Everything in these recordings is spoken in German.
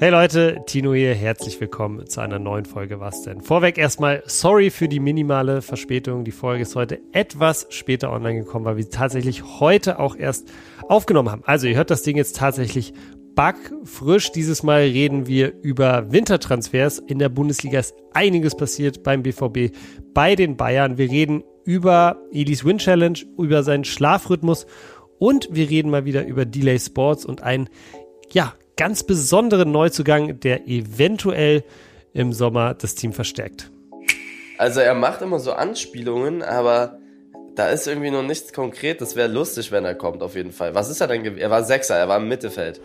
Hey Leute, Tino hier, herzlich willkommen zu einer neuen Folge Was denn? Vorweg erstmal sorry für die minimale Verspätung. Die Folge ist heute etwas später online gekommen, weil wir sie tatsächlich heute auch erst aufgenommen haben. Also ihr hört das Ding jetzt tatsächlich backfrisch. Dieses Mal reden wir über Wintertransfers. In der Bundesliga ist einiges passiert beim BVB, bei den Bayern. Wir reden über Elis Win Challenge, über seinen Schlafrhythmus und wir reden mal wieder über Delay Sports und einen, ja, ganz besonderen Neuzugang, der eventuell im Sommer das Team verstärkt. Also er macht immer so Anspielungen, aber da ist irgendwie noch nichts konkret. Das wäre lustig, wenn er kommt, auf jeden Fall. Was ist er denn? Er war Sechser, er war im Mittelfeld.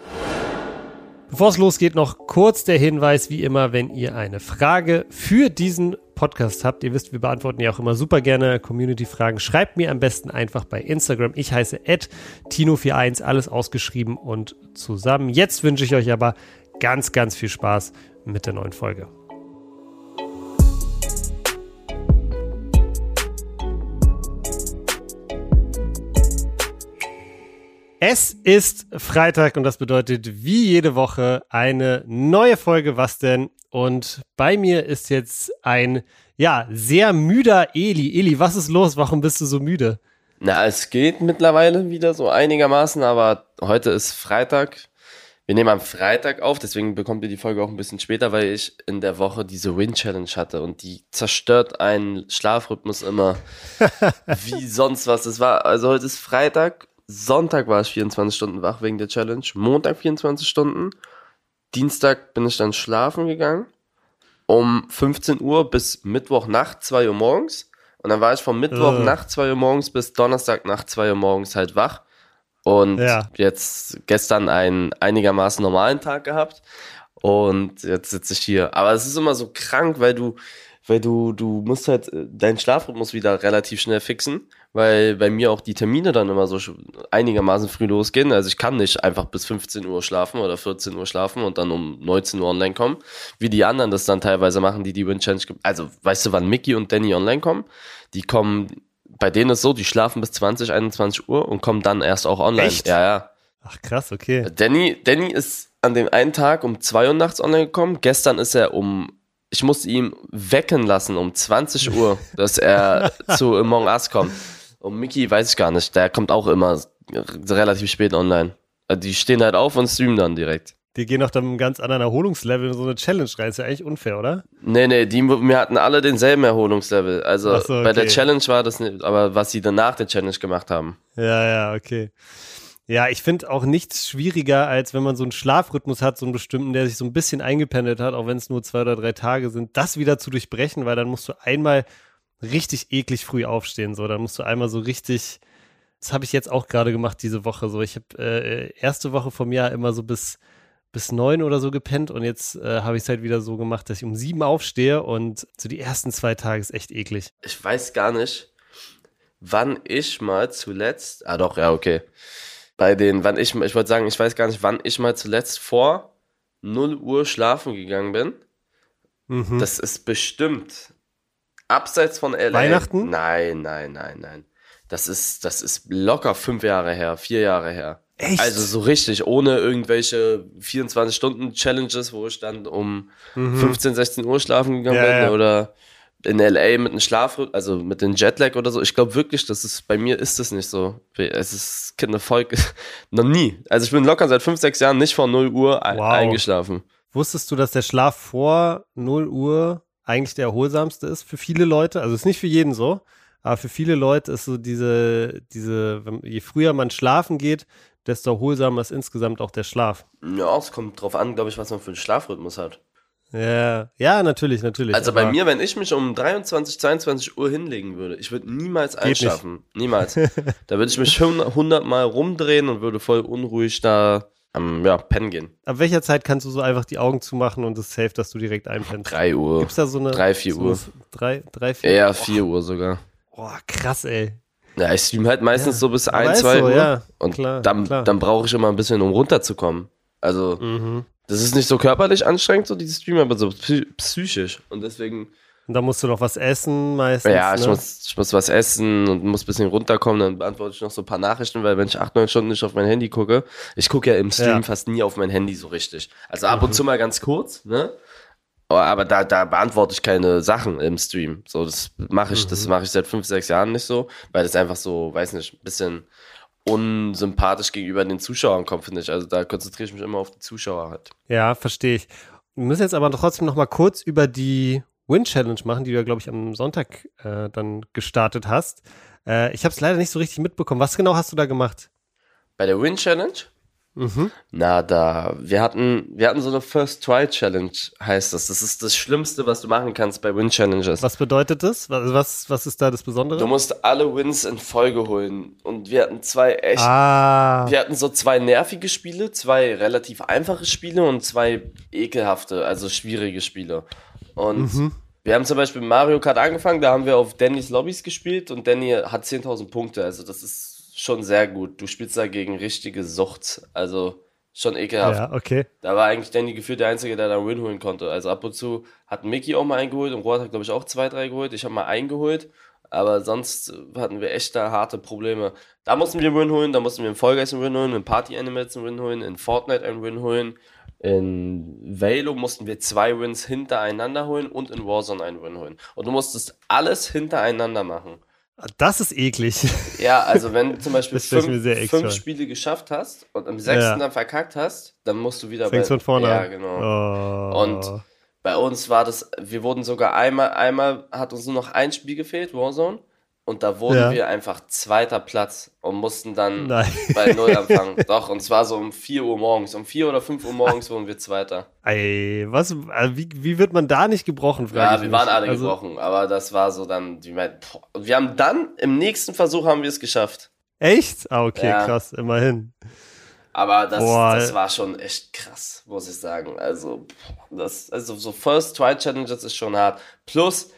Bevor es losgeht, noch kurz der Hinweis, wie immer, wenn ihr eine Frage für diesen Podcast habt, ihr wisst, wir beantworten ja auch immer super gerne Community-Fragen, schreibt mir am besten einfach bei Instagram. Ich heiße Tino41, alles ausgeschrieben und zusammen. Jetzt wünsche ich euch aber ganz, ganz viel Spaß mit der neuen Folge. Es ist Freitag und das bedeutet wie jede Woche eine neue Folge Was denn? Und bei mir ist jetzt ein, ja, sehr müder Eli. Eli, was ist los? Warum bist du so müde? Na, es geht mittlerweile wieder so einigermaßen, aber heute ist Freitag. Wir nehmen am Freitag auf, deswegen bekommt ihr die Folge auch ein bisschen später, weil ich in der Woche diese Win Challenge hatte und die zerstört einen Schlafrhythmus immer wie sonst was. Es war, also heute ist Freitag Sonntag war ich 24 Stunden wach wegen der Challenge. Montag 24 Stunden. Dienstag bin ich dann schlafen gegangen. Um 15 Uhr bis Mittwoch Nacht 2 Uhr morgens. Und dann war ich vom Mittwoch uh. Nacht 2 Uhr morgens bis Donnerstag Nacht 2 Uhr morgens halt wach. Und ja. jetzt gestern einen einigermaßen normalen Tag gehabt. Und jetzt sitze ich hier. Aber es ist immer so krank, weil du, weil du, du musst halt äh, deinen Schlafrhythmus wieder relativ schnell fixen, weil bei mir auch die Termine dann immer so einigermaßen früh losgehen. Also ich kann nicht einfach bis 15 Uhr schlafen oder 14 Uhr schlafen und dann um 19 Uhr online kommen, wie die anderen das dann teilweise machen, die die Win Challenge, also weißt du, wann Mickey und Danny online kommen? Die kommen, bei denen ist so, die schlafen bis 20, 21 Uhr und kommen dann erst auch online. Echt? Ja, ja. Ach krass, okay. Danny, Danny ist an dem einen Tag um 2 Uhr nachts online gekommen. Gestern ist er um ich musste ihn wecken lassen um 20 Uhr, dass er zu Among Us kommt. Und Mickey weiß ich gar nicht, der kommt auch immer relativ spät online. Also die stehen halt auf und streamen dann direkt. Die gehen auch dann mit einem ganz anderen Erholungslevel in so eine Challenge rein. Ist ja eigentlich unfair, oder? Nee, nee, die, wir hatten alle denselben Erholungslevel. Also so, okay. bei der Challenge war das nicht, aber was sie dann nach der Challenge gemacht haben. Ja, ja, okay. Ja, ich finde auch nichts schwieriger, als wenn man so einen Schlafrhythmus hat, so einen bestimmten, der sich so ein bisschen eingependelt hat, auch wenn es nur zwei oder drei Tage sind, das wieder zu durchbrechen, weil dann musst du einmal richtig eklig früh aufstehen. So, dann musst du einmal so richtig. Das habe ich jetzt auch gerade gemacht diese Woche. So, ich habe äh, erste Woche vom Jahr immer so bis bis neun oder so gepennt und jetzt äh, habe ich es halt wieder so gemacht, dass ich um sieben aufstehe und so die ersten zwei Tage ist echt eklig. Ich weiß gar nicht, wann ich mal zuletzt. Ah doch, ja okay bei den, wann ich, ich wollte sagen, ich weiß gar nicht, wann ich mal zuletzt vor 0 Uhr schlafen gegangen bin. Mhm. Das ist bestimmt abseits von LA. Weihnachten? Nein, nein, nein, nein. Das ist, das ist locker fünf Jahre her, vier Jahre her. Echt? Also so richtig, ohne irgendwelche 24-Stunden-Challenges, wo ich dann um mhm. 15, 16 Uhr schlafen gegangen ja, bin ja. oder in LA mit einem Schlaf, also mit dem Jetlag oder so. Ich glaube wirklich, das ist, bei mir ist es nicht so. Es ist Folge, noch nie. Also ich bin locker seit fünf, sechs Jahren nicht vor 0 Uhr wow. eingeschlafen. Wusstest du, dass der Schlaf vor 0 Uhr eigentlich der erholsamste ist für viele Leute? Also ist nicht für jeden so, aber für viele Leute ist so diese, diese, je früher man schlafen geht, desto erholsamer ist insgesamt auch der Schlaf. Ja, es kommt drauf an, glaube ich, was man für einen Schlafrhythmus hat. Ja, ja, natürlich, natürlich. Also bei mir, wenn ich mich um 23, 22 Uhr hinlegen würde, ich würde niemals einschlafen. Niemals. da würde ich mich 100 Mal rumdrehen und würde voll unruhig da am ja, pennen gehen. Ab welcher Zeit kannst du so einfach die Augen zumachen und es ist safe, dass du direkt einpennst? 3 Uhr. Gibt's da so eine. 3, 4 so Uhr. 3, 3, 4 Eher 4 Uhr sogar. Boah, krass, ey. Ja, ich stream halt meistens ja. so bis 1, 2 so, Uhr. Ja. Und klar, dann, dann brauche ich immer ein bisschen, um runterzukommen. Also, mhm. Das ist nicht so körperlich anstrengend, so dieses Stream, aber so psychisch. Und deswegen Und dann musst du noch was essen meistens. Ja, ich, ne? muss, ich muss was essen und muss ein bisschen runterkommen, dann beantworte ich noch so ein paar Nachrichten, weil wenn ich acht, neun Stunden nicht auf mein Handy gucke, ich gucke ja im Stream Ja. fast nie auf mein Handy so richtig. Also ab und zu mal ganz kurz, ne? Aber, aber da, da beantworte ich keine Sachen im Stream. So, das mache ich, das mache ich seit fünf, sechs Jahren nicht so, weil das einfach so, weiß nicht, ein bisschen unsympathisch gegenüber den Zuschauern kommt, finde ich. Also da konzentriere ich mich immer auf die Zuschauer halt. Ja, verstehe ich. Wir müssen jetzt aber trotzdem noch mal kurz über die Win Challenge machen, die du ja, glaube ich, am Sonntag äh, dann gestartet hast. Äh, ich habe es leider nicht so richtig mitbekommen. Was genau hast du da gemacht? Bei der Win Challenge? Mhm. Na, da, wir hatten, wir hatten so eine First Try Challenge, heißt das. Das ist das Schlimmste, was du machen kannst bei Win Challenges. Was bedeutet das? Was, was, was ist da das Besondere? Du musst alle Wins in Folge holen. Und wir hatten zwei echt, ah, wir hatten so zwei nervige Spiele, zwei relativ einfache Spiele und zwei ekelhafte, also schwierige Spiele. Und Mhm. wir haben zum Beispiel Mario Kart angefangen, da haben wir auf Dannys Lobbys gespielt und Danny hat 10.000 Punkte, also das ist schon sehr gut. Du spielst da gegen richtige Sucht, also schon ekelhaft. ja, okay. Da war eigentlich Danny gefühlt der Einzige, der da einen Win holen konnte. Also ab und zu hat Mickey auch mal eingeholt und Robert hat, glaube ich, auch zwei, drei geholt. Ich habe mal eingeholt, aber sonst hatten wir echt da harte Probleme. Da mussten wir einen Win holen, da mussten wir in Guys einen Win holen, in Party Animals einen Win holen, in Fortnite einen Win holen. In Valo mussten wir zwei Wins hintereinander holen und in Warzone einen Win holen. Und du musstest alles hintereinander machen. Das ist eklig. Ja, also wenn du zum Beispiel fünf, fünf. Spiele geschafft hast und im sechsten Ja. dann verkackt hast, dann musst du wieder Fängst von vorne Ja, genau. Oh. Und bei uns war das, wir wurden sogar einmal, einmal hat uns nur noch ein Spiel gefehlt, Warzone. Und da wurden Ja. wir einfach zweiter Platz und mussten dann Nein. bei Null anfangen. Doch, und zwar so um 4 Uhr morgens. Um 4 oder 5 Uhr morgens wurden wir Zweiter. Ey, was, äh, wie, wie wird man da nicht gebrochen? Ja, wir mich. waren alle Also, gebrochen, aber das war so dann, die boah. Und wir haben dann, im nächsten Versuch haben wir es geschafft. Echt? Ah, okay, Ja. krass, immerhin. Aber das, Boah. das war schon echt krass, muss ich sagen. Also, das, also so First Try Challenges ist schon hart. Plus,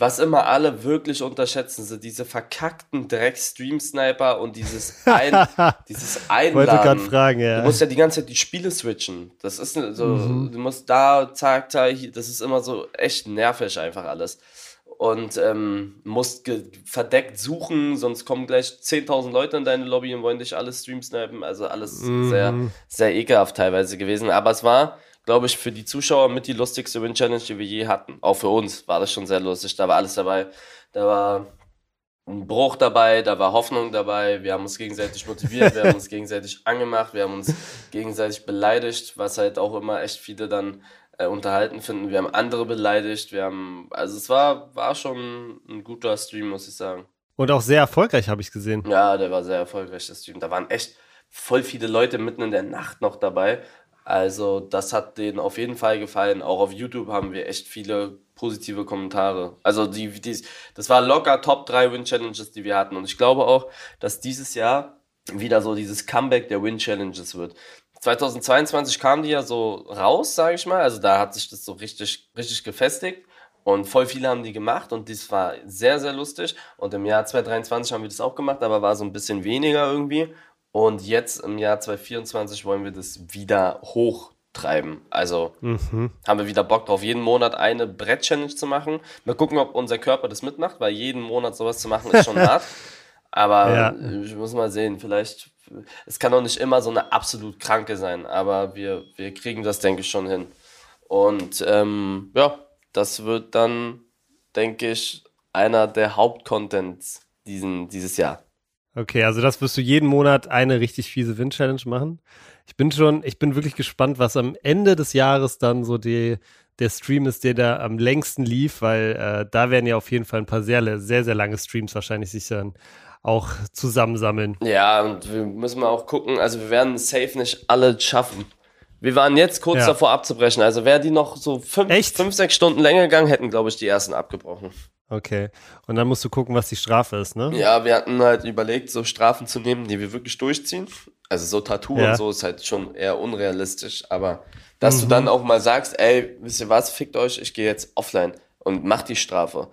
was immer alle wirklich unterschätzen, sind diese verkackten Dreck-Stream-Sniper und dieses, ein, dieses Wollte gerade Einladen. fragen, ja. Du musst ja die ganze Zeit die Spiele switchen. Das ist so, Mhm. du musst da, zack, zack, hier, das ist immer so echt nervig einfach alles. Und ähm, musst verdeckt suchen, sonst kommen gleich 10.000 Leute in deine Lobby und wollen dich alle stream snipen. Also alles Mhm. sehr, sehr ekelhaft teilweise gewesen. Aber es war, glaube ich, für die Zuschauer mit die lustigste Win-Challenge, die wir je hatten. Auch für uns war das schon sehr lustig. Da war alles dabei. Da war ein Bruch dabei, da war Hoffnung dabei, wir haben uns gegenseitig motiviert, wir haben uns gegenseitig angemacht, wir haben uns gegenseitig beleidigt, was halt auch immer echt viele dann äh, unterhalten finden. Wir haben andere beleidigt, wir haben, also es war, war schon ein guter Stream, muss ich sagen. Und auch sehr erfolgreich, habe ich gesehen. Ja, der war sehr erfolgreich, der Stream. Da waren echt voll viele Leute mitten in der Nacht noch dabei. Also, das hat denen auf jeden Fall gefallen. Auch auf YouTube haben wir echt viele positive Kommentare. Also, die, die, das war locker Top 3 Win-Challenges, die wir hatten. Und ich glaube auch, dass dieses Jahr wieder so dieses Comeback der Win-Challenges wird. 2022 kam die ja so raus, sage ich mal. Also, da hat sich das so richtig, richtig gefestigt. Und voll viele haben die gemacht und das war sehr, sehr lustig. Und im Jahr 2023 haben wir das auch gemacht, aber war so ein bisschen weniger irgendwie. Und jetzt im Jahr 2024 wollen wir das wieder hochtreiben. Also Mhm. haben wir wieder Bock drauf, jeden Monat eine Brett-Challenge zu machen. Mal gucken, ob unser Körper das mitmacht, weil jeden Monat sowas zu machen ist schon hart. Aber Ja. ich muss mal sehen, vielleicht, es kann doch nicht immer so eine absolut kranke sein, aber wir, wir kriegen das, denke ich, schon hin. Und ähm, ja, das wird dann, denke ich, einer der Hauptcontents diesen, dieses Jahr. Okay, also das wirst du jeden Monat eine richtig fiese Win-Challenge machen. Ich bin schon, ich bin wirklich gespannt, was am Ende des Jahres dann so die, der Stream ist, der da am längsten lief, weil äh, da werden ja auf jeden Fall ein paar sehr, sehr, sehr lange Streams wahrscheinlich sich dann auch zusammensammeln. Ja, und wir müssen mal auch gucken, also wir werden safe nicht alle schaffen. Wir waren jetzt kurz Ja. davor abzubrechen. Also wäre die noch so fünf, Echt? fünf, sechs Stunden länger gegangen, hätten, glaube ich, die ersten abgebrochen. Okay. Und dann musst du gucken, was die Strafe ist, ne? Ja, wir hatten halt überlegt, so Strafen zu nehmen, die wir wirklich durchziehen. Also so Tattoo Ja. und so ist halt schon eher unrealistisch, aber dass du dann auch mal sagst, ey, wisst ihr was, fickt euch, ich gehe jetzt offline und mach die Strafe.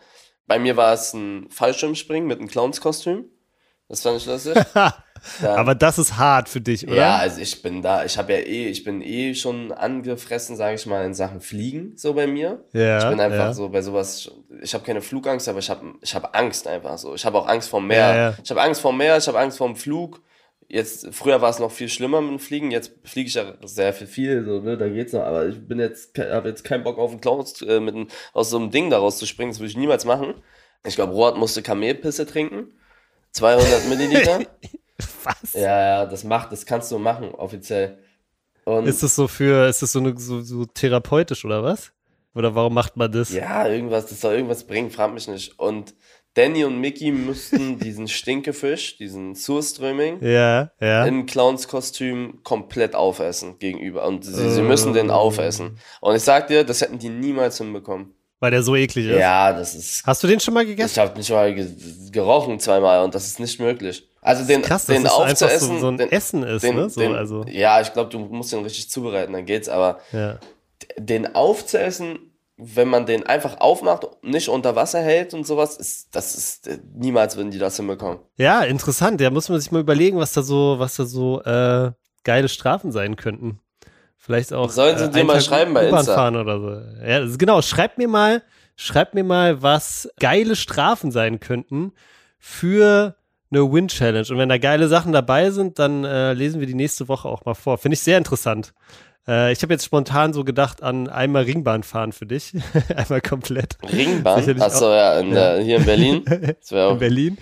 Bei mir war es ein Fallschirmspringen mit einem Clownskostüm. Das fand ich lustig. Aber das ist hart für dich, oder? Ja, also ich bin da, ich habe ja eh, ich bin eh schon angefressen, sage ich mal, in Sachen Fliegen so bei mir. Ja, ich bin einfach ja. so bei sowas, ich habe keine Flugangst, aber ich habe ich hab Angst einfach so. Ich habe auch Angst vom Meer. Ja. Ich habe Angst vom Meer, ich habe Angst vom Flug. Jetzt, früher war es noch viel schlimmer mit dem Fliegen, jetzt fliege ich ja sehr viel, viel so, ne, da geht's noch, aber ich bin jetzt, habe jetzt keinen Bock auf einen Clown äh, mit ein, aus so einem Ding daraus zu springen, das würde ich niemals machen. Ich glaube, Robert musste Kamelpisse trinken. 200 Milliliter. Was? Ja, ja, das macht, das kannst du machen, offiziell. Und ist das so für, ist das so, eine, so, so therapeutisch oder was? Oder warum macht man das? Ja, irgendwas, das soll irgendwas bringen, frag mich nicht. Und Danny und Mickey müssten diesen Stinkefisch, diesen Surströming, ja, ja. im Clownskostüm komplett aufessen gegenüber. Und sie, sie müssen den aufessen. Und ich sag dir, das hätten die niemals hinbekommen. Weil der so eklig ist. Ja, das ist. Hast du den schon mal gegessen? Ich habe nicht mal ge gerochen zweimal und das ist nicht möglich. Also den, krass, den dass aufzuessen, so, so ein den, Essen ist, den, ne? So, den, also. Ja, ich glaube, du musst den richtig zubereiten, dann geht's. Aber ja. den aufzuessen, wenn man den einfach aufmacht, nicht unter Wasser hält und sowas, ist, das ist niemals würden die das hinbekommen. Ja, interessant. Da muss man sich mal überlegen, was da so, was da so äh, geile Strafen sein könnten. Vielleicht auch. Sollen sie äh, dir mal schreiben bei Insta? fahren oder so. Ja, genau. Schreibt mir mal, schreibt mir mal, was geile Strafen sein könnten für eine Win-Challenge. Und wenn da geile Sachen dabei sind, dann äh, lesen wir die nächste Woche auch mal vor. Finde ich sehr interessant. Äh, ich habe jetzt spontan so gedacht an einmal Ringbahn fahren für dich. einmal komplett. Ringbahn? Achso, ja, in der, hier in Berlin. in Berlin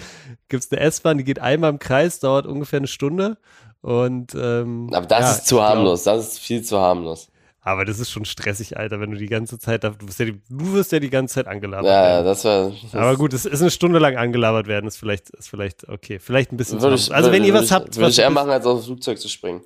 gibt es eine S-Bahn, die geht einmal im Kreis, dauert ungefähr eine Stunde. Und, ähm, Aber das ja, ist zu harmlos, glaub, das ist viel zu harmlos. Aber das ist schon stressig, Alter, wenn du die ganze Zeit, du wirst ja die, du wirst ja die ganze Zeit angelabert ja, werden. Ja, das war. Aber gut, es ist eine Stunde lang angelabert werden, ist vielleicht, ist vielleicht okay, vielleicht ein bisschen. Würde ich, also wenn würde, ihr was ich, habt, würde ich eher machen, als aufs Flugzeug zu springen.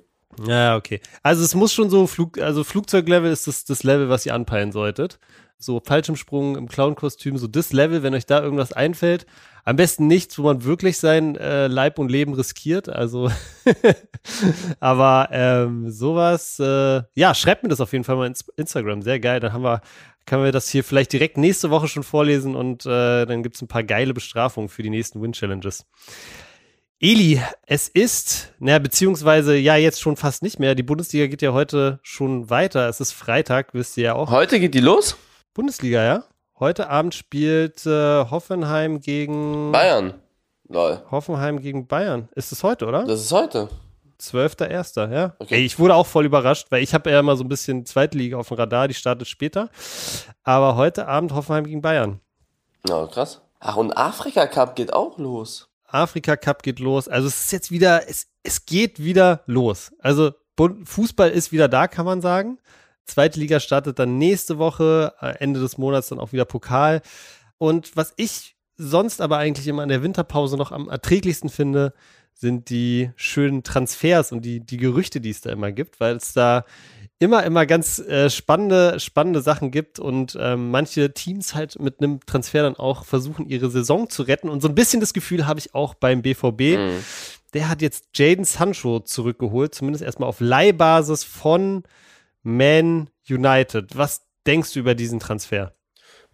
Ja, okay. Also es muss schon so Flug, also Flugzeuglevel ist das, das Level, was ihr anpeilen solltet. So Fallschirmsprung im Clown-Kostüm, so das Level, wenn euch da irgendwas einfällt. Am besten nichts, wo man wirklich sein äh, Leib und Leben riskiert. Also, aber ähm, sowas, äh, ja, schreibt mir das auf jeden Fall mal ins Instagram. Sehr geil. Dann haben wir, können wir das hier vielleicht direkt nächste Woche schon vorlesen und äh, dann gibt's ein paar geile Bestrafungen für die nächsten Win-Challenges. Eli, es ist, naja, beziehungsweise ja, jetzt schon fast nicht mehr. Die Bundesliga geht ja heute schon weiter. Es ist Freitag, wisst ihr ja auch. Heute geht die los? Bundesliga, ja. Heute Abend spielt äh, Hoffenheim gegen Bayern. Lol. Hoffenheim gegen Bayern. Ist es heute, oder? Das ist heute. 12.01., ja. Okay. Ey, ich wurde auch voll überrascht, weil ich habe ja immer so ein bisschen Zweitliga auf dem Radar, die startet später. Aber heute Abend Hoffenheim gegen Bayern. Oh, krass. Ach, und Afrika Cup geht auch los. Afrika Cup geht los. Also es ist jetzt wieder, es, es geht wieder los. Also Fußball ist wieder da, kann man sagen. Zweite Liga startet dann nächste Woche, äh, Ende des Monats dann auch wieder Pokal. Und was ich sonst aber eigentlich immer in der Winterpause noch am erträglichsten finde, sind die schönen Transfers und die, die Gerüchte, die es da immer gibt, weil es da immer, immer ganz äh, spannende, spannende Sachen gibt und ähm, manche Teams halt mit einem Transfer dann auch versuchen, ihre Saison zu retten. Und so ein bisschen das Gefühl habe ich auch beim BVB. Mhm. Der hat jetzt Jaden Sancho zurückgeholt, zumindest erstmal auf Leihbasis von Man United. Was denkst du über diesen Transfer?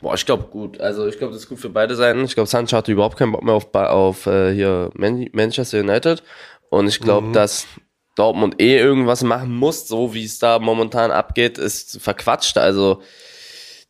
Boah, ich glaube gut. Also ich glaube, das ist gut für beide Seiten. Ich glaube, Sancho hatte überhaupt keinen Bock mehr auf, auf äh, hier Man Manchester United. Und ich glaube, mhm. dass Dortmund eh irgendwas machen muss, so wie es da momentan abgeht, ist verquatscht. Also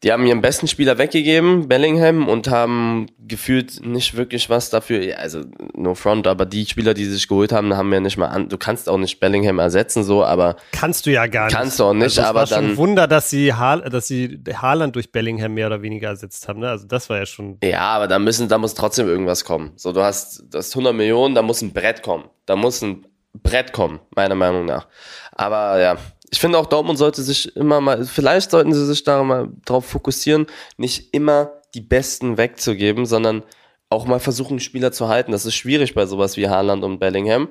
die haben ihren besten Spieler weggegeben, Bellingham, und haben gefühlt nicht wirklich was dafür. Also no front, aber die Spieler, die sich geholt haben, haben ja nicht mal an. Du kannst auch nicht Bellingham ersetzen, so, aber kannst du ja gar nicht. Kannst du auch nicht, also aber war dann. Schon Wunder, dass sie ha dass sie Haaland durch Bellingham mehr oder weniger ersetzt haben. Ne? Also das war ja schon. Ja, aber da müssen, da muss trotzdem irgendwas kommen. So, du hast, du hast 100 Millionen, da muss ein Brett kommen. Da muss ein Brett kommen, meiner Meinung nach. Aber ja, ich finde auch Dortmund sollte sich immer mal, vielleicht sollten sie sich da mal drauf fokussieren, nicht immer die Besten wegzugeben, sondern auch mal versuchen, Spieler zu halten. Das ist schwierig bei sowas wie Haaland und Bellingham.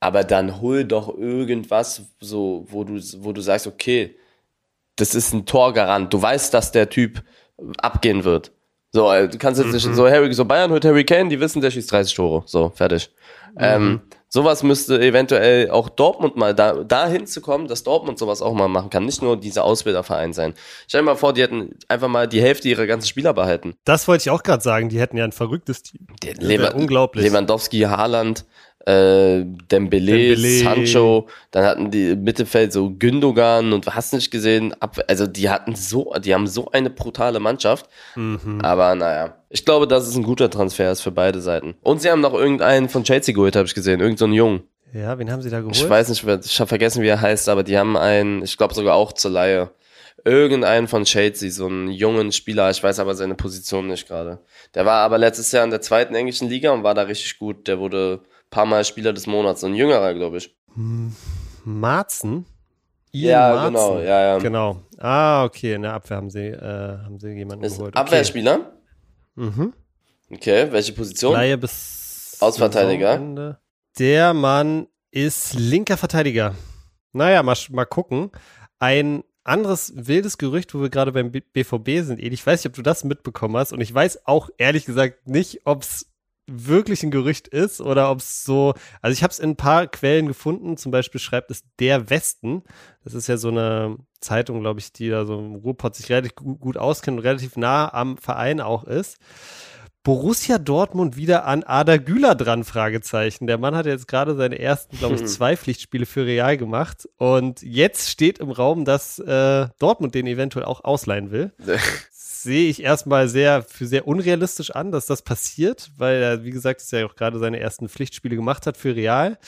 Aber dann hol doch irgendwas, so, wo du, wo du sagst, okay, das ist ein Torgarant. Du weißt, dass der Typ abgehen wird. So, äh, du kannst jetzt nicht so Harry, so Bayern holt Harry Kane, die wissen, der schießt 30 Tore. So, fertig. Ähm, sowas müsste eventuell auch Dortmund mal da, dahin zu kommen, dass Dortmund sowas auch mal machen kann. Nicht nur dieser Ausbilderverein sein. Stell dir mal vor, die hätten einfach mal die Hälfte ihrer ganzen Spieler behalten. Das wollte ich auch gerade sagen. Die hätten ja ein verrücktes Team. Wär unglaublich. Lewandowski, Haaland, äh, Dembele, Dembele. Sancho, dann hatten die im Mittelfeld so Gündogan und hast nicht gesehen, also die hatten so, die haben so eine brutale Mannschaft. Mhm. Aber naja, ich glaube, dass es ein guter Transfer ist für beide Seiten. Und sie haben noch irgendeinen von Chelsea geholt, habe ich gesehen, irgendeinen so einen Jungen. Ja, wen haben sie da geholt? Ich weiß nicht, ich habe vergessen, wie er heißt, aber die haben einen, ich glaube sogar auch zur Laie. Irgendeinen von Chelsea, so einen jungen Spieler, ich weiß aber seine Position nicht gerade. Der war aber letztes Jahr in der zweiten englischen Liga und war da richtig gut. Der wurde paar Mal Spieler des Monats, so ein jüngerer, glaube ich. Marzen? Ian Ja, Marzen. genau, ja, ja. Genau. Ah, okay, in der Abwehr haben sie, äh, haben sie jemanden Ist geholt. Abwehrspieler? Mhm. Okay, welche Position? Laie bis Außenverteidiger? Saisonende. Der Mann ist linker Verteidiger. Naja, mal, mal gucken. Ein anderes wildes Gerücht, wo wir gerade beim B BVB sind, Edi, ich weiß nicht, ob du das mitbekommen hast und ich weiß auch ehrlich gesagt nicht, ob es wirklich ein Gerücht ist oder ob es so, also ich habe es in ein paar Quellen gefunden, zum Beispiel schreibt es Der Westen, das ist ja so eine Zeitung, glaube ich, die da so im Ruhrpott sich relativ gu- gut auskennt und relativ nah am Verein auch ist. Borussia Dortmund wieder an Ada Güler dran, Fragezeichen. Der Mann hat jetzt gerade seine ersten, glaube ich, zwei Pflichtspiele für Real gemacht. Und jetzt steht im Raum, dass äh, Dortmund den eventuell auch ausleihen will. Sehe ich erstmal sehr für sehr unrealistisch an, dass das passiert, weil er, wie gesagt, ist ja auch gerade seine ersten Pflichtspiele gemacht hat für Real.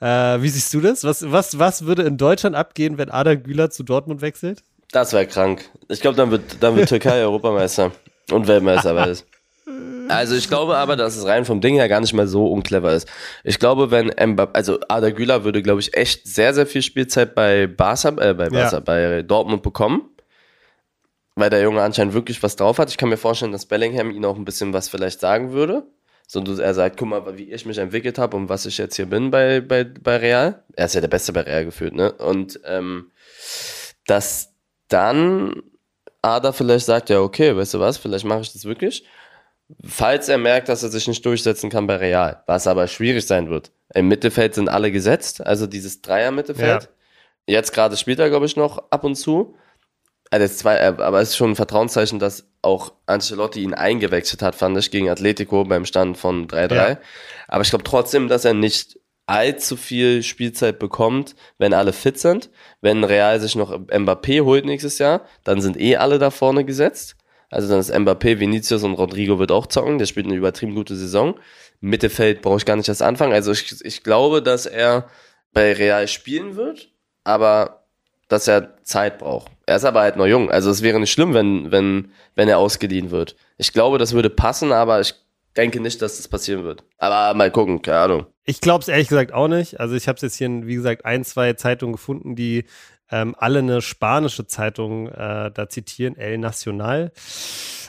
Äh, wie siehst du das? Was, was, was würde in Deutschland abgehen, wenn Ada Güler zu Dortmund wechselt? Das wäre krank. Ich glaube, dann wird, dann wird Türkei Europameister und Weltmeister beides. Also ich glaube aber, dass es rein vom Ding her gar nicht mal so unclever ist. Ich glaube, wenn Mbappé, also Ada Güler würde, glaube ich, echt sehr, sehr viel Spielzeit bei Barca, äh, bei Barca, Ja. bei Dortmund bekommen. Weil der Junge anscheinend wirklich was drauf hat. Ich kann mir vorstellen, dass Bellingham ihn auch ein bisschen was vielleicht sagen würde. So, er sagt, guck mal, wie ich mich entwickelt habe und was ich jetzt hier bin bei, bei, bei Real. Er ist ja der Beste bei Real gefühlt, ne? Und ähm, dass dann Ada vielleicht sagt, ja, okay, weißt du was, vielleicht mache ich das wirklich. Falls er merkt, dass er sich nicht durchsetzen kann bei Real, was aber schwierig sein wird. Im Mittelfeld sind alle gesetzt, also dieses Dreier-Mittelfeld. Jetzt gerade spielt er, glaube ich, noch ab und zu. Also zwei, äh, aber es ist schon ein Vertrauenszeichen, dass auch Ancelotti ihn eingewechselt hat, fand ich, gegen Atletico beim Stand von 3-3. Ja. Aber ich glaube trotzdem, dass er nicht allzu viel Spielzeit bekommt, wenn alle fit sind. Wenn Real sich noch Mbappé holt nächstes Jahr, dann sind eh alle da vorne gesetzt. Also dann ist Mbappé, Vinicius und Rodrigo wird auch zocken. Der spielt eine übertrieben gute Saison. Mittelfeld brauche ich gar nicht erst anfangen. Also ich, ich glaube, dass er bei Real spielen wird, aber dass er Zeit braucht. Er ist aber halt noch jung. Also es wäre nicht schlimm, wenn, wenn, wenn er ausgeliehen wird. Ich glaube, das würde passen, aber ich denke nicht, dass das passieren wird. Aber mal gucken, keine Ahnung. Ich glaube es ehrlich gesagt auch nicht. Also ich habe es jetzt hier, in, wie gesagt, ein, zwei Zeitungen gefunden, die ähm, alle eine spanische Zeitung äh, da zitieren, El Nacional.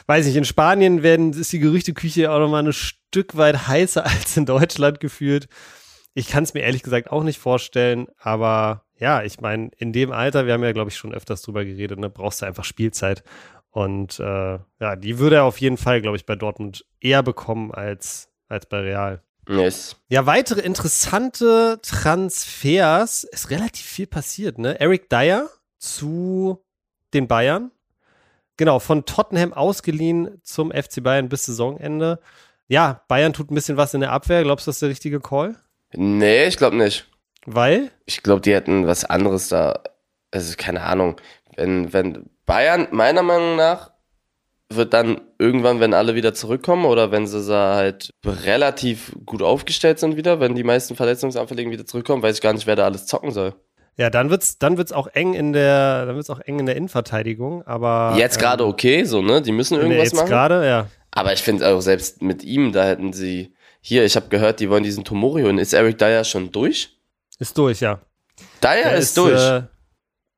Weiß nicht, in Spanien werden, ist die Gerüchteküche auch nochmal ein Stück weit heißer als in Deutschland gefühlt. Ich kann es mir ehrlich gesagt auch nicht vorstellen, aber ja, ich meine, in dem Alter, wir haben ja, glaube ich, schon öfters drüber geredet, ne, brauchst du einfach Spielzeit. Und äh, ja, die würde er auf jeden Fall, glaube ich, bei Dortmund eher bekommen als, als bei Real. Yes. Ja, weitere interessante Transfers. Ist relativ viel passiert, ne? Eric Dyer zu den Bayern. Genau, von Tottenham ausgeliehen zum FC Bayern bis Saisonende. Ja, Bayern tut ein bisschen was in der Abwehr. Glaubst du, das ist der richtige Call? Nee, ich glaube nicht. Weil? Ich glaube, die hätten was anderes da. Also, keine Ahnung. Wenn, wenn Bayern, meiner Meinung nach, wird dann irgendwann, wenn alle wieder zurückkommen oder wenn sie da halt relativ gut aufgestellt sind wieder, wenn die meisten Verletzungsanfälligen wieder zurückkommen, weiß ich gar nicht, wer da alles zocken soll. Ja, dann wird's, dann wird's auch eng in der, dann wird's auch eng in der Innenverteidigung, aber. Jetzt gerade ähm, okay, so, ne? Die müssen irgendwas jetzt machen. gerade, ja. Aber ich finde auch selbst mit ihm, da hätten sie. Hier, ich habe gehört, die wollen diesen Tomori holen. Ist Eric Dyer schon durch? Ist durch, ja. Dyer Der ist, durch. Äh,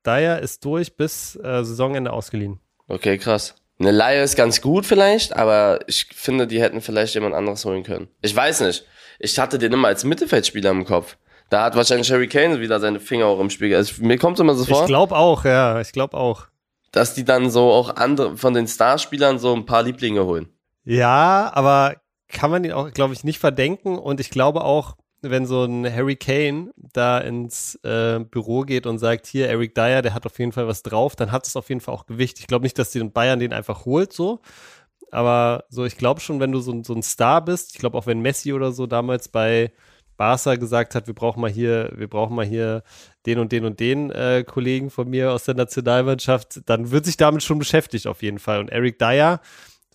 Dyer ist durch bis äh, Saisonende ausgeliehen. Okay, krass. Eine Laie ist ganz gut vielleicht, aber ich finde, die hätten vielleicht jemand anderes holen können. Ich weiß nicht. Ich hatte den immer als Mittelfeldspieler im Kopf. Da hat wahrscheinlich Harry Kane wieder seine Finger auch im Spiel. Also mir kommt immer so vor. Ich glaube auch, ja, ich glaube auch. dass die dann so auch andere von den Starspielern so ein paar Lieblinge holen. Ja, aber kann man ihn auch, glaube ich, nicht verdenken. Und ich glaube auch, wenn so ein Harry Kane da ins äh, Büro geht und sagt, hier, Eric Dyer, der hat auf jeden Fall was drauf, dann hat es auf jeden Fall auch Gewicht. Ich glaube nicht, dass die Bayern den einfach holt, so. Aber so, ich glaube schon, wenn du so, so ein Star bist, ich glaube auch wenn Messi oder so damals bei Barca gesagt hat, wir brauchen mal hier, wir brauchen mal hier den und den und den äh, Kollegen von mir aus der Nationalmannschaft, dann wird sich damit schon beschäftigt auf jeden Fall. Und Eric Dyer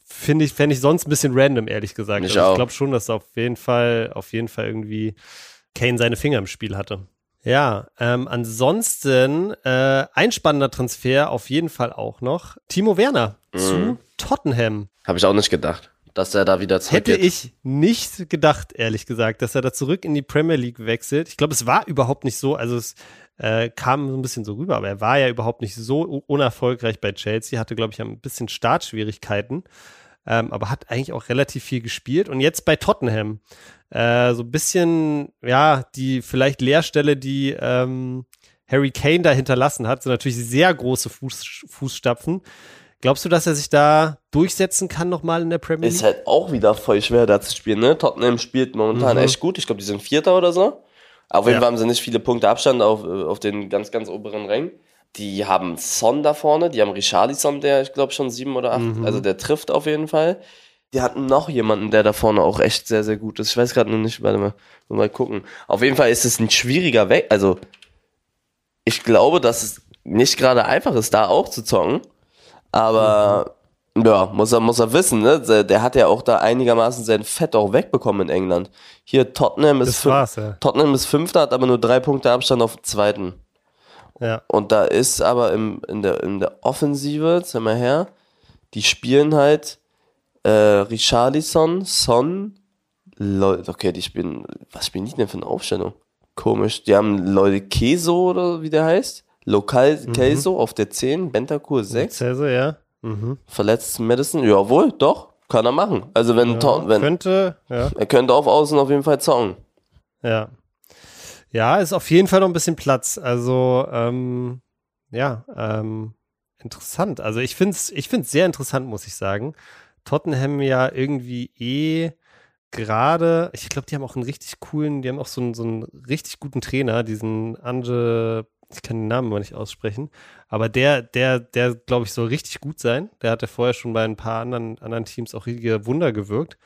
finde ich, fände ich sonst ein bisschen random, ehrlich gesagt. Ich, also ich glaube schon, dass auf jeden Fall, auf jeden Fall irgendwie Kane seine Finger im Spiel hatte. Ja, ähm, ansonsten äh, ein spannender Transfer auf jeden Fall auch noch. Timo Werner mhm. zu Tottenham. Habe ich auch nicht gedacht dass er da wieder zurück Hätte ich nicht gedacht, ehrlich gesagt, dass er da zurück in die Premier League wechselt. Ich glaube, es war überhaupt nicht so, also es äh, kam so ein bisschen so rüber, aber er war ja überhaupt nicht so unerfolgreich bei Chelsea, hatte, glaube ich, ein bisschen Startschwierigkeiten, ähm, aber hat eigentlich auch relativ viel gespielt. Und jetzt bei Tottenham, äh, so ein bisschen, ja, die vielleicht Leerstelle, die ähm, Harry Kane da hinterlassen hat, sind natürlich sehr große Fuß, Fußstapfen. Glaubst du, dass er sich da durchsetzen kann nochmal in der Premier League? Ist halt auch wieder voll schwer da zu spielen, ne? Tottenham spielt momentan mhm. echt gut. Ich glaube, die sind Vierter oder so. Auf jeden. Fall haben sie nicht viele Punkte Abstand auf, auf den ganz, ganz oberen Rängen. Die haben Son da vorne, die haben Richarlison, der ich glaube schon sieben oder acht, mhm. also der trifft auf jeden Fall. Die hatten noch jemanden, der da vorne auch echt sehr, sehr gut ist. Ich weiß gerade noch nicht, warte mal, mal gucken. Auf jeden Fall ist es ein schwieriger Weg. Also, ich glaube, dass es nicht gerade einfach ist, da auch zu zocken. Aber mhm. Ja, muss er, muss er wissen, ne? Der hat ja auch da einigermaßen sein Fett auch wegbekommen in England. Hier Tottenham ist, war's, ja. Tottenham ist Fünfter, hat aber nur drei Punkte Abstand auf den zweiten. Ja. Und da ist aber im, in, der, in der Offensive, sag mal her, die spielen halt äh, Richarlison, Son, Leute, okay, die spielen, was spielen die denn für eine Aufstellung? Komisch. Die haben Leute Keso oder wie der heißt. Lokal mhm. Kelso auf der 10, Bentakur 6. Kelso, ja. Mhm. Verletzt Madison, jawohl, doch, kann er machen. Also wenn, ja, wenn könnte, ja. er könnte auf Außen auf jeden Fall zocken. Ja. Ja, ist auf jeden Fall noch ein bisschen Platz. Also, ähm, ja, ähm, interessant. Also ich finde es ich find's sehr interessant, muss ich sagen. Tottenham ja irgendwie eh gerade, ich glaube, die haben auch einen richtig coolen, die haben auch so einen, so einen richtig guten Trainer, diesen Ange ich kann den Namen mal nicht aussprechen, aber der, der, der, glaube ich, soll richtig gut sein. Der hat ja vorher schon bei ein paar anderen, anderen Teams auch riesige Wunder gewirkt.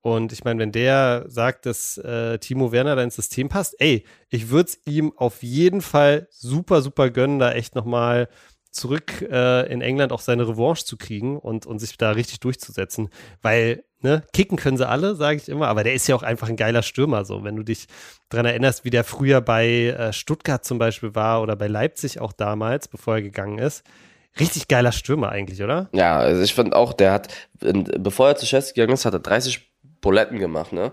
Und ich meine, wenn der sagt, dass äh, Timo Werner da ins System passt, ey, ich würde es ihm auf jeden Fall super, super gönnen, da echt nochmal zurück äh, in England auch seine Revanche zu kriegen und, und sich da richtig durchzusetzen. Weil, ne, kicken können sie alle, sage ich immer, aber der ist ja auch einfach ein geiler Stürmer. So, wenn du dich daran erinnerst, wie der früher bei äh, Stuttgart zum Beispiel war oder bei Leipzig auch damals, bevor er gegangen ist. Richtig geiler Stürmer eigentlich, oder? Ja, also ich finde auch, der hat, bevor er zu Chelsea gegangen ist, hat er 30 Buletten gemacht, ne?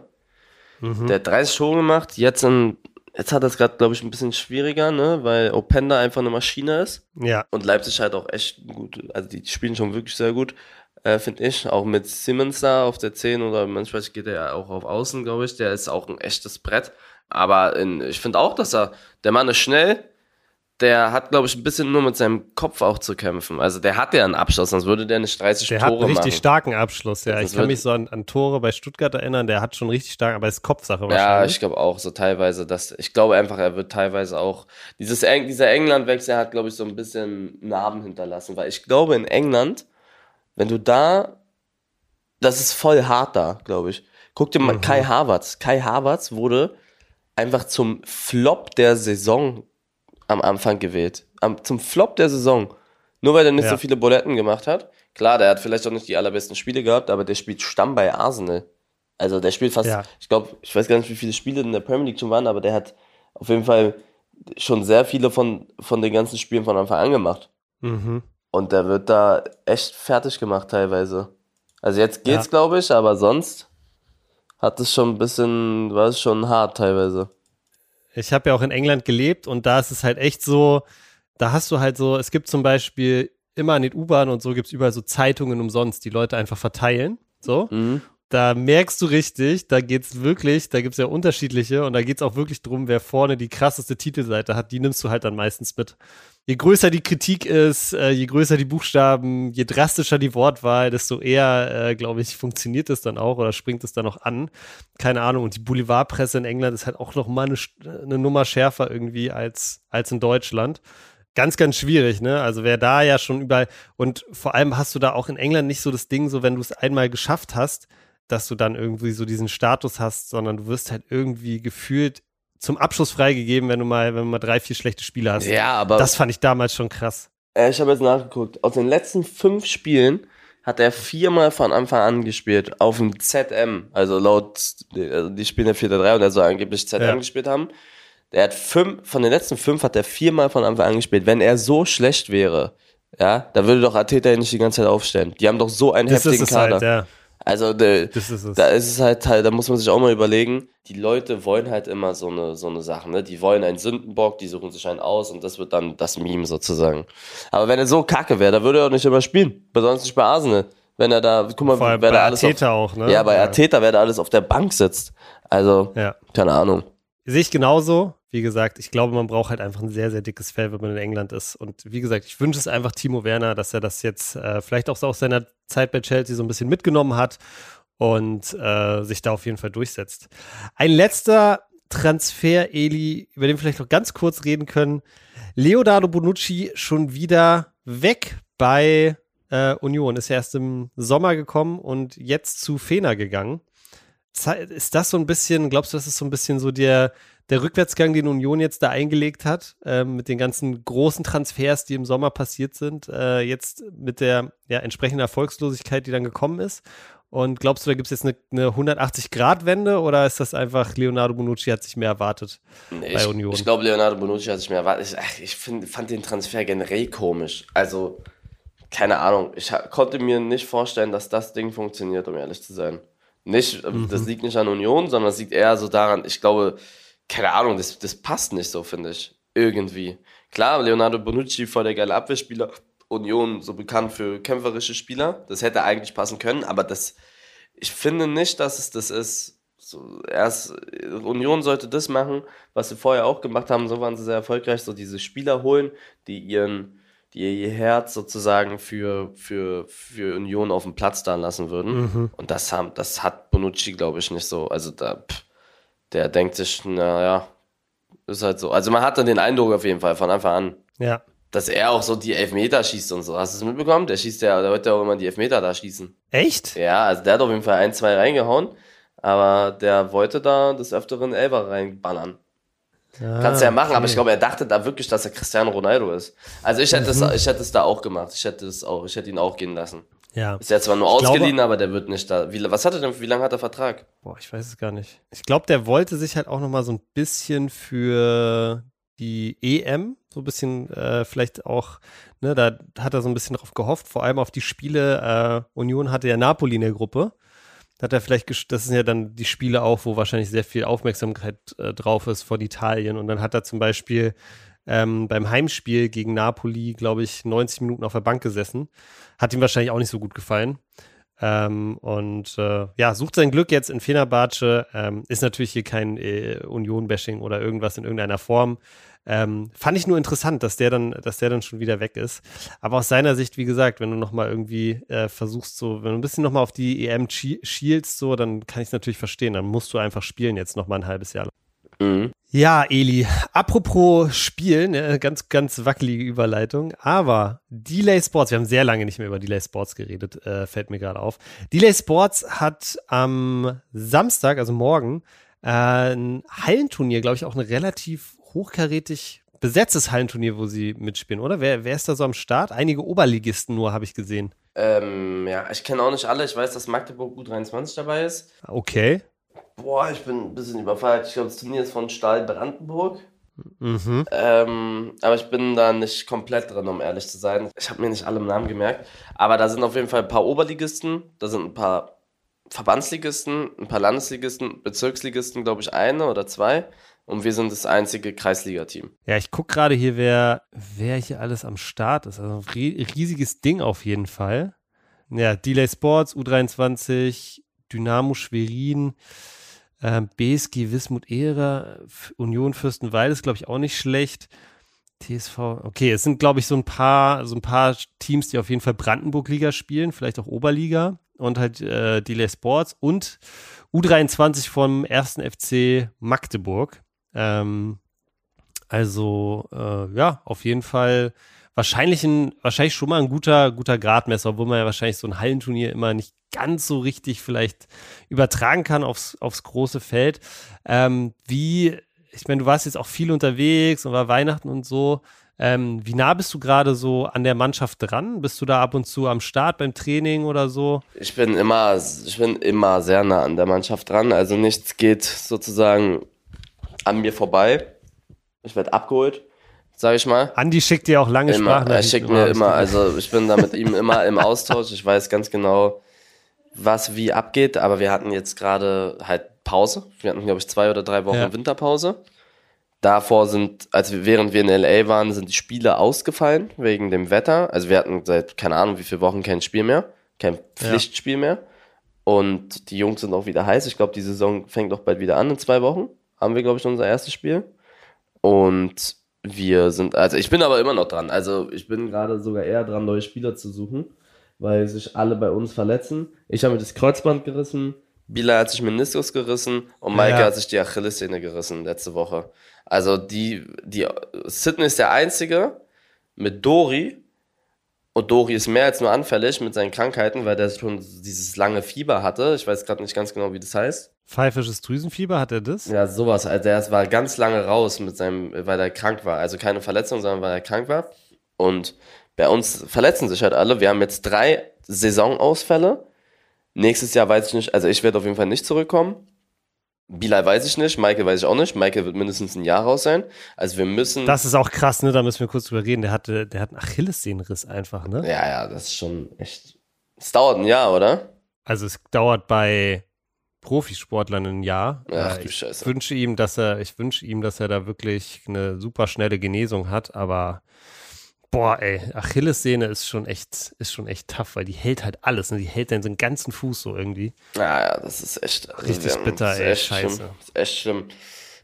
Mhm. Der hat 30 Tore gemacht, jetzt in Jetzt hat es gerade, glaube ich, ein bisschen schwieriger, ne? weil Openda einfach eine Maschine ist. Ja. Und Leipzig halt auch echt gut, also die spielen schon wirklich sehr gut, äh, finde ich. Auch mit Simmons da auf der 10 oder manchmal geht er ja auch auf Außen, glaube ich. Der ist auch ein echtes Brett. Aber in, ich finde auch, dass er, der Mann ist schnell, der hat, glaube ich, ein bisschen nur mit seinem Kopf auch zu kämpfen. Also der hat ja einen Abschluss, sonst würde der nicht 30 der Tore machen. Der hat einen richtig starken Abschluss, ja. Das ich kann mich so an, an, Tore bei Stuttgart erinnern, der hat schon richtig stark, aber ist Kopfsache wahrscheinlich. Ja, ich glaube auch so teilweise, dass, ich glaube einfach, er wird teilweise auch, dieses, dieser England-Wechsel hat, glaube ich, so ein bisschen Narben hinterlassen, weil ich glaube in England, wenn du da, das ist voll hart da, glaube ich. Guck dir mal mhm. Kai Havertz. Kai Havertz wurde einfach zum Flop der Saison am Anfang gewählt. Am, zum Flop der Saison. Nur weil er nicht ja. so viele Buletten gemacht hat. Klar, der hat vielleicht auch nicht die allerbesten Spiele gehabt, aber der spielt Stamm bei Arsenal. Also der spielt fast, ja. ich glaube, ich weiß gar nicht, wie viele Spiele in der Premier League schon waren, aber der hat auf jeden Fall schon sehr viele von, von den ganzen Spielen von Anfang an gemacht. Mhm. Und der wird da echt fertig gemacht teilweise. Also jetzt geht's, ja. glaube ich, aber sonst hat es schon ein bisschen, war es schon hart teilweise. Ich habe ja auch in England gelebt und da ist es halt echt so, da hast du halt so, es gibt zum Beispiel immer an den U-Bahnen und so gibt es überall so Zeitungen umsonst, die Leute einfach verteilen. So. Mhm. Da merkst du richtig, da geht's wirklich, da gibt's ja unterschiedliche und da geht's auch wirklich drum, wer vorne die krasseste Titelseite hat, die nimmst du halt dann meistens mit. Je größer die Kritik ist, äh, je größer die Buchstaben, je drastischer die Wortwahl, desto eher, äh, glaube ich, funktioniert es dann auch oder springt es dann auch an. Keine Ahnung. Und die Boulevardpresse in England ist halt auch noch mal eine, eine Nummer schärfer irgendwie als, als in Deutschland ganz, ganz schwierig, ne? Also wer da ja schon überall und vor allem hast du da auch in England nicht so das Ding, so wenn du es einmal geschafft hast, dass du dann irgendwie so diesen Status hast, sondern du wirst halt irgendwie gefühlt zum Abschluss freigegeben, wenn du mal, wenn du mal drei, vier schlechte Spiele hast. Ja, aber. Das fand ich damals schon krass. Äh, ich habe jetzt nachgeguckt. Aus den letzten fünf Spielen hat er viermal von Anfang an gespielt. Auf dem ZM. Also laut, also die spielen ja 4-3 und er soll angeblich ZM ja. gespielt haben. Der hat fünf, von den letzten fünf hat er viermal von Anfang an gespielt. Wenn er so schlecht wäre, ja, da würde doch Ateta nicht die ganze Zeit aufstellen. Die haben doch so einen das heftigen Kader. Halt, ja. Also de, ist da ist es halt, halt, da muss man sich auch mal überlegen, die Leute wollen halt immer so eine, so eine Sache, ne? Die wollen einen Sündenbock, die suchen sich einen aus und das wird dann das Meme sozusagen. Aber wenn er so kacke wäre, da würde er auch nicht immer spielen. Besonders nicht bei Arsenal. Wenn er da, guck mal, wer da alles Arteta auf, auch, ne? Ja, bei ja. Arteta, wer da alles auf der Bank sitzt. Also, ja. keine Ahnung. Sehe ich genauso wie gesagt, ich glaube, man braucht halt einfach ein sehr, sehr dickes Fell, wenn man in England ist. Und wie gesagt, ich wünsche es einfach Timo Werner, dass er das jetzt äh, vielleicht auch so aus seiner Zeit bei Chelsea so ein bisschen mitgenommen hat und äh, sich da auf jeden Fall durchsetzt. Ein letzter Transfer, Eli, über den wir vielleicht noch ganz kurz reden können. Leonardo Bonucci schon wieder weg bei äh, Union. Ist erst im Sommer gekommen und jetzt zu Fener gegangen. Ist das so ein bisschen, glaubst du, das ist so ein bisschen so der, der Rückwärtsgang, den Union jetzt da eingelegt hat, äh, mit den ganzen großen Transfers, die im Sommer passiert sind, äh, jetzt mit der ja, entsprechenden Erfolgslosigkeit, die dann gekommen ist? Und glaubst du, da gibt es jetzt eine, eine 180-Grad-Wende oder ist das einfach, Leonardo Bonucci hat sich mehr erwartet nee, bei Union? Ich, glaube, Leonardo Bonucci hat sich mehr erwartet. Ich, ich find, fand den Transfer generell komisch. Also, keine Ahnung. Ich konnte mir nicht vorstellen, dass das Ding funktioniert, um ehrlich zu sein. Nicht, mhm. das liegt nicht an Union, sondern es liegt eher so daran, ich glaube, keine Ahnung, das, das passt nicht so, finde ich. Irgendwie. Klar, Leonardo Bonucci voll der geile Abwehrspieler. Union so bekannt für kämpferische Spieler. Das hätte eigentlich passen können, aber das, ich finde nicht, dass es das ist. So, erst, Union sollte das machen, was sie vorher auch gemacht haben. So waren sie sehr erfolgreich, so diese Spieler holen, die ihren, die ihr Herz sozusagen für, für, für Union auf dem Platz da lassen würden. Mhm. Und das, haben, das hat Bonucci, glaube ich, nicht so. Also da, pff, der denkt sich, naja, ist halt so. Also man hat dann den Eindruck auf jeden Fall von Anfang an. Ja. Dass er auch so die Elfmeter schießt und so. Hast du es mitbekommen? Der schießt ja, der wird ja auch immer die Elfmeter da schießen. Echt? Ja, also der hat auf jeden Fall ein, zwei reingehauen, aber der wollte da des Öfteren Elber reinballern. Ah, Kannst du ja machen, okay. aber ich glaube, er dachte da wirklich, dass er Cristiano Ronaldo ist. Also ich hätte mhm. es, ich hätte es da auch gemacht. Ich hätte es auch, ich hätte ihn auch gehen lassen. Ja. Ist ja zwar nur ausgeliehen, glaube, aber der wird nicht da. Wie, was hat er denn, wie lange hat er Vertrag? Boah, ich weiß es gar nicht. Ich glaube, der wollte sich halt auch nochmal so ein bisschen für die EM, so ein bisschen äh, vielleicht auch, ne, da hat er so ein bisschen drauf gehofft, vor allem auf die Spiele. Äh, Union hatte ja Napoli in der Gruppe. Da hat er vielleicht, das sind ja dann die Spiele auch, wo wahrscheinlich sehr viel Aufmerksamkeit äh, drauf ist von Italien. Und dann hat er zum Beispiel ähm, beim Heimspiel gegen Napoli, glaube ich, 90 Minuten auf der Bank gesessen. Hat ihm wahrscheinlich auch nicht so gut gefallen. Ähm, und äh, ja, sucht sein Glück jetzt in Fenerbahce. Ähm, ist natürlich hier kein äh, Union-Bashing oder irgendwas in irgendeiner Form. Ähm, fand ich nur interessant, dass der dann, dass der dann schon wieder weg ist. Aber aus seiner Sicht, wie gesagt, wenn du nochmal irgendwie äh, versuchst, so, wenn du ein bisschen nochmal auf die EM schielst, so, dann kann ich es natürlich verstehen. Dann musst du einfach spielen jetzt nochmal ein halbes Jahr lang. Mhm. Ja, Eli, apropos Spielen, ne, ganz, ganz wackelige Überleitung, aber Delay Sports, wir haben sehr lange nicht mehr über Delay Sports geredet, äh, fällt mir gerade auf. Delay Sports hat am Samstag, also morgen, äh, ein Hallenturnier, glaube ich, auch ein relativ hochkarätig besetztes Hallenturnier, wo sie mitspielen, oder? Wer, wer ist da so am Start? Einige Oberligisten nur, habe ich gesehen. Ähm, ja, ich kenne auch nicht alle. Ich weiß, dass Magdeburg U23 dabei ist. Okay. Boah, ich bin ein bisschen überfallen. Ich glaube, das Turnier ist von Stahl Brandenburg. Mhm. Ähm, aber ich bin da nicht komplett drin, um ehrlich zu sein. Ich habe mir nicht alle Namen gemerkt. Aber da sind auf jeden Fall ein paar Oberligisten, da sind ein paar Verbandsligisten, ein paar Landesligisten, Bezirksligisten, glaube ich, eine oder zwei. Und wir sind das einzige Kreisliga-Team. Ja, ich gucke gerade hier, wer, wer hier alles am Start ist. Also ein riesiges Ding auf jeden Fall. Ja, Delay Sports, U23, Dynamo Schwerin, äh, BSG Wismut Ehre, Union Fürstenwalde ist, glaube ich, auch nicht schlecht. TSV, okay, es sind, glaube ich, so ein paar, so ein paar Teams, die auf jeden Fall Brandenburg-Liga spielen, vielleicht auch Oberliga und halt äh, Delay Sports und U23 vom ersten FC Magdeburg. Ähm, also, äh, ja, auf jeden Fall wahrscheinlich, ein, wahrscheinlich schon mal ein guter, guter Gradmesser, obwohl man ja wahrscheinlich so ein Hallenturnier immer nicht ganz so richtig vielleicht übertragen kann aufs, aufs große Feld. Ähm, wie, ich meine, du warst jetzt auch viel unterwegs und war Weihnachten und so. Ähm, wie nah bist du gerade so an der Mannschaft dran? Bist du da ab und zu am Start beim Training oder so? Ich bin immer, ich bin immer sehr nah an der Mannschaft dran. Also nichts geht sozusagen an mir vorbei. Ich werde abgeholt sag ich mal. Andi schickt dir auch lange immer, Sprachnachrichten. Er schickt mir immer, also ich bin da mit ihm immer im Austausch. Ich weiß ganz genau, was wie abgeht, aber wir hatten jetzt gerade halt Pause. Wir hatten, glaube ich, zwei oder drei Wochen ja. Winterpause. Davor sind, also während wir in LA waren, sind die Spiele ausgefallen wegen dem Wetter. Also wir hatten seit keine Ahnung wie viele Wochen kein Spiel mehr, kein Pflichtspiel ja. mehr. Und die Jungs sind auch wieder heiß. Ich glaube, die Saison fängt auch bald wieder an in zwei Wochen. Haben wir, glaube ich, unser erstes Spiel. Und wir sind, also ich bin aber immer noch dran. Also ich bin gerade sogar eher dran, neue Spieler zu suchen, weil sich alle bei uns verletzen. Ich habe mir das Kreuzband gerissen, Bila hat sich Meniskus gerissen und Maike ja. hat sich die Achillessehne gerissen letzte Woche. Also die, die, Sydney ist der Einzige mit Dori, und Dori ist mehr als nur anfällig mit seinen Krankheiten, weil der schon dieses lange Fieber hatte. Ich weiß gerade nicht ganz genau, wie das heißt. Pfeifisches Drüsenfieber, hat er das? Ja, sowas. Also er war ganz lange raus mit seinem, weil er krank war. Also keine Verletzung, sondern weil er krank war. Und bei uns verletzen sich halt alle. Wir haben jetzt drei Saisonausfälle. Nächstes Jahr weiß ich nicht, also ich werde auf jeden Fall nicht zurückkommen. Bilal weiß ich nicht, Michael weiß ich auch nicht. Michael wird mindestens ein Jahr raus sein. Also wir müssen. Das ist auch krass, ne? Da müssen wir kurz drüber reden. Der hatte, der hat einen Achillessehnenriss einfach, ne? Ja, ja, das ist schon echt. Es dauert ein Jahr, oder? Also es dauert bei Profisportlern ein Jahr. Ach du Scheiße. Ich wünsche ihm, dass er, ich wünsche ihm, dass er da wirklich eine super schnelle Genesung hat, aber Boah, ey, Achillessehne ist schon echt, ist schon echt tough, weil die hält halt alles, ne? Die hält dann so einen ganzen Fuß so irgendwie. Ja, ja, das ist echt also richtig haben, bitter, ey, echt scheiße. Schlimm. Das ist echt schlimm.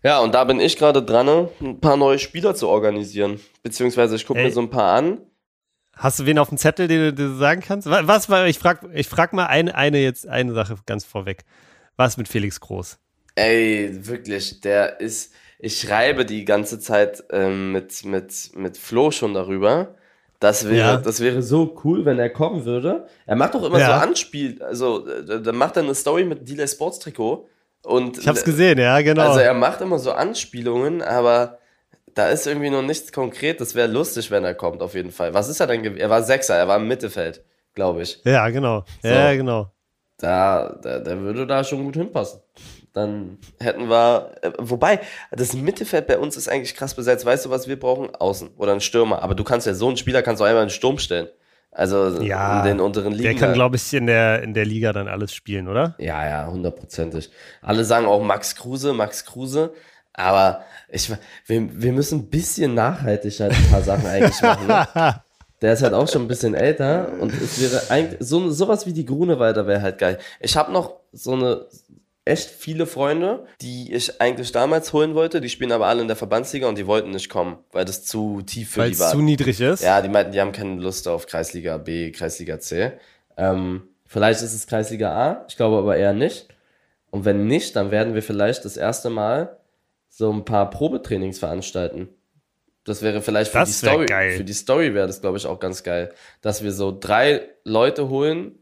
Ja, und da bin ich gerade dran, ne, ein paar neue Spieler zu organisieren. Beziehungsweise ich gucke mir so ein paar an. Hast du wen auf dem Zettel, den du, den du sagen kannst? Was war, ich frag, ich frag mal eine, eine jetzt, eine Sache ganz vorweg. Was mit Felix Groß? Ey, wirklich, der ist, ich schreibe die ganze Zeit ähm, mit, mit, mit Flo schon darüber. Das wäre, ja. das wäre so cool, wenn er kommen würde. Er macht doch immer ja. so Anspiel, also äh, da macht er eine Story mit Delay Sports Trikot und ich hab's gesehen, ja genau. Also er macht immer so Anspielungen, aber da ist irgendwie noch nichts konkret. Das wäre lustig, wenn er kommt, auf jeden Fall. Was ist er denn? Er war Sechser, er war im Mittelfeld, glaube ich. Ja, genau. So. Ja, genau. Da, der, der würde da schon gut hinpassen dann hätten wir, äh, wobei, das Mittelfeld bei uns ist eigentlich krass besetzt. Weißt du, was wir brauchen? Außen oder einen Stürmer. Aber du kannst ja so einen Spieler kannst du einmal in den Sturm stellen. Also ja, in den unteren Ligen. Der kann, glaube ich, in der, in der Liga dann alles spielen, oder? Ja, ja, hundertprozentig. Alle sagen auch Max Kruse, Max Kruse. Aber ich, wir, wir müssen ein bisschen nachhaltig halt ein paar Sachen eigentlich machen. Ne? Der ist halt auch schon ein bisschen älter und es wäre eigentlich so sowas wie die Grunewalder wäre halt geil. Ich habe noch so eine echt viele Freunde, die ich eigentlich damals holen wollte. Die spielen aber alle in der Verbandsliga und die wollten nicht kommen, weil das zu tief für weil die war. Weil es zu niedrig ist? Ja, die meinten, die haben keine Lust auf Kreisliga B, Kreisliga C. Ähm, vielleicht ist es Kreisliga A, ich glaube aber eher nicht. Und wenn nicht, dann werden wir vielleicht das erste Mal so ein paar Probetrainings veranstalten. Das wäre vielleicht für das die Story. Geil. Für die Story wäre das, glaube ich, auch ganz geil. Dass wir so drei Leute holen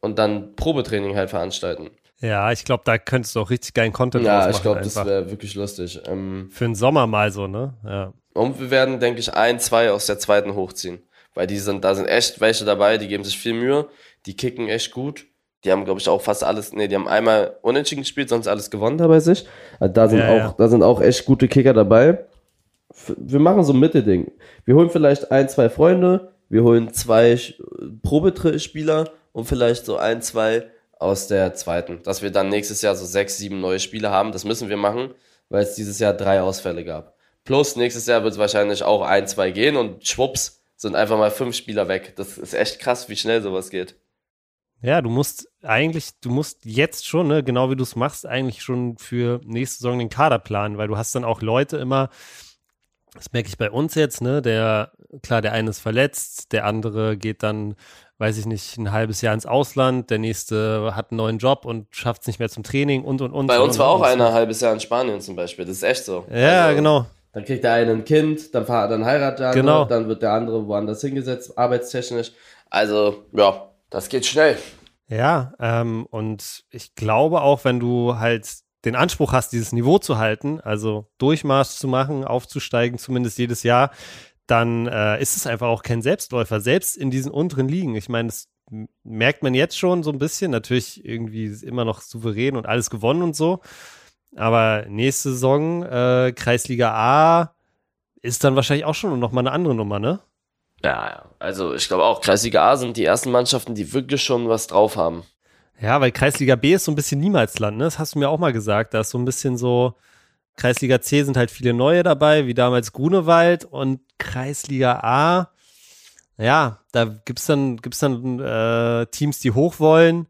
und dann Probetraining halt veranstalten. Ja, ich glaube, da könntest du auch richtig geilen Content ja, machen. Ja, ich glaube, das wäre wirklich lustig. Ähm, Für den Sommer mal so, ne? Ja. Und wir werden, denke ich, ein, zwei aus der zweiten hochziehen. Weil die sind, da sind echt welche dabei, die geben sich viel Mühe, die kicken echt gut. Die haben, glaube ich, auch fast alles, nee, die haben einmal unentschieden gespielt, sonst alles gewonnen da bei sich. Also da sind ja, auch, ja. da sind auch echt gute Kicker dabei. Wir machen so ein Mittelding. Wir holen vielleicht ein, zwei Freunde, wir holen zwei Probespieler und vielleicht so ein, zwei aus der zweiten. Dass wir dann nächstes Jahr so sechs, sieben neue Spiele haben, das müssen wir machen, weil es dieses Jahr drei Ausfälle gab. Plus nächstes Jahr wird es wahrscheinlich auch ein, zwei gehen und schwupps sind einfach mal fünf Spieler weg. Das ist echt krass, wie schnell sowas geht. Ja, du musst eigentlich, du musst jetzt schon, ne, genau wie du es machst, eigentlich schon für nächste Saison den Kader planen, weil du hast dann auch Leute immer, das merke ich bei uns jetzt, ne, der, klar, der eine ist verletzt, der andere geht dann, weiß ich nicht, ein halbes Jahr ins Ausland, der nächste hat einen neuen Job und schafft es nicht mehr zum Training und und und. Bei uns und, war auch und. einer ein halbes Jahr in Spanien zum Beispiel. Das ist echt so. Ja, Also, genau. Dann kriegt der eine ein Kind, dann, dann heiratet der andere, Genau. dann wird der andere woanders hingesetzt, arbeitstechnisch. Also, ja, das geht schnell. Ja, ähm, und ich glaube auch, wenn du halt den Anspruch hast, dieses Niveau zu halten, also Durchmarsch zu machen, aufzusteigen, zumindest jedes Jahr, dann äh, ist es einfach auch kein Selbstläufer, selbst in diesen unteren Ligen. Ich meine, das merkt man jetzt schon so ein bisschen, natürlich irgendwie immer noch souverän und alles gewonnen und so. Aber nächste Saison, äh, Kreisliga A, ist dann wahrscheinlich auch schon noch mal eine andere Nummer, ne? Ja, ja. Also, ich glaube auch, Kreisliga A sind die ersten Mannschaften, die wirklich schon was drauf haben. Ja, weil Kreisliga B ist so ein bisschen Niemalsland, ne? Das hast du mir auch mal gesagt. Da ist so ein bisschen so, Kreisliga C sind halt viele neue dabei, wie damals Grunewald und Kreisliga A, ja, da gibt's dann, gibt's dann äh, Teams, die hoch wollen,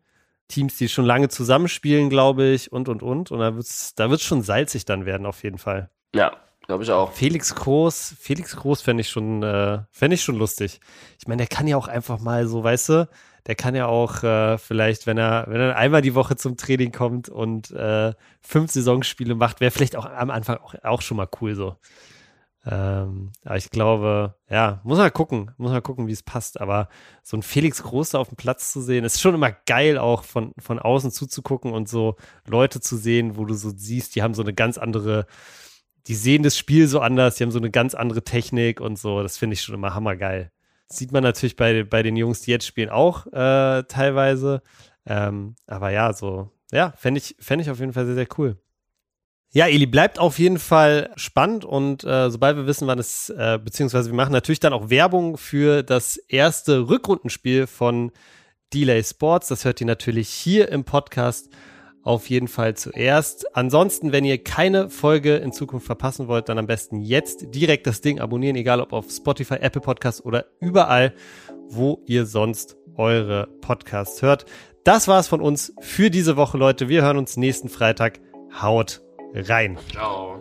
Teams, die schon lange zusammenspielen, glaube ich, und und und. Und da wird's, da wird's schon salzig dann werden, auf jeden Fall. Ja, glaube ich auch. Felix Groß, Felix Groß fände ich schon, äh, fände ich schon lustig. Ich meine, der kann ja auch einfach mal so, weißt du, der kann ja auch äh, vielleicht, wenn er, wenn er einmal die Woche zum Training kommt und äh, fünf Saisonspiele macht, wäre vielleicht auch am Anfang auch, auch schon mal cool so. Ähm, aber ich glaube, ja, muss mal gucken, muss mal gucken, wie es passt. Aber so ein Felix Groß da auf dem Platz zu sehen, ist schon immer geil, auch von, von außen zuzugucken und so Leute zu sehen, wo du so siehst, die haben so eine ganz andere, die sehen das Spiel so anders, die haben so eine ganz andere Technik und so. Das finde ich schon immer hammergeil. Sieht man natürlich bei, bei den Jungs, die jetzt spielen, auch äh, teilweise. Ähm, aber ja, so, ja, fände ich, fänd ich auf jeden Fall sehr, sehr cool. Ja, Eli, bleibt auf jeden Fall spannend und äh, sobald wir wissen, wann es, äh, beziehungsweise wir machen natürlich dann auch Werbung für das erste Rückrundenspiel von Delay Sports. Das hört ihr natürlich hier im Podcast auf jeden Fall zuerst. Ansonsten, wenn ihr keine Folge in Zukunft verpassen wollt, dann am besten jetzt direkt das Ding abonnieren, egal ob auf Spotify, Apple Podcasts oder überall, wo ihr sonst eure Podcasts hört. Das war's von uns für diese Woche, Leute. Wir hören uns nächsten Freitag. Haut rein. Ciao.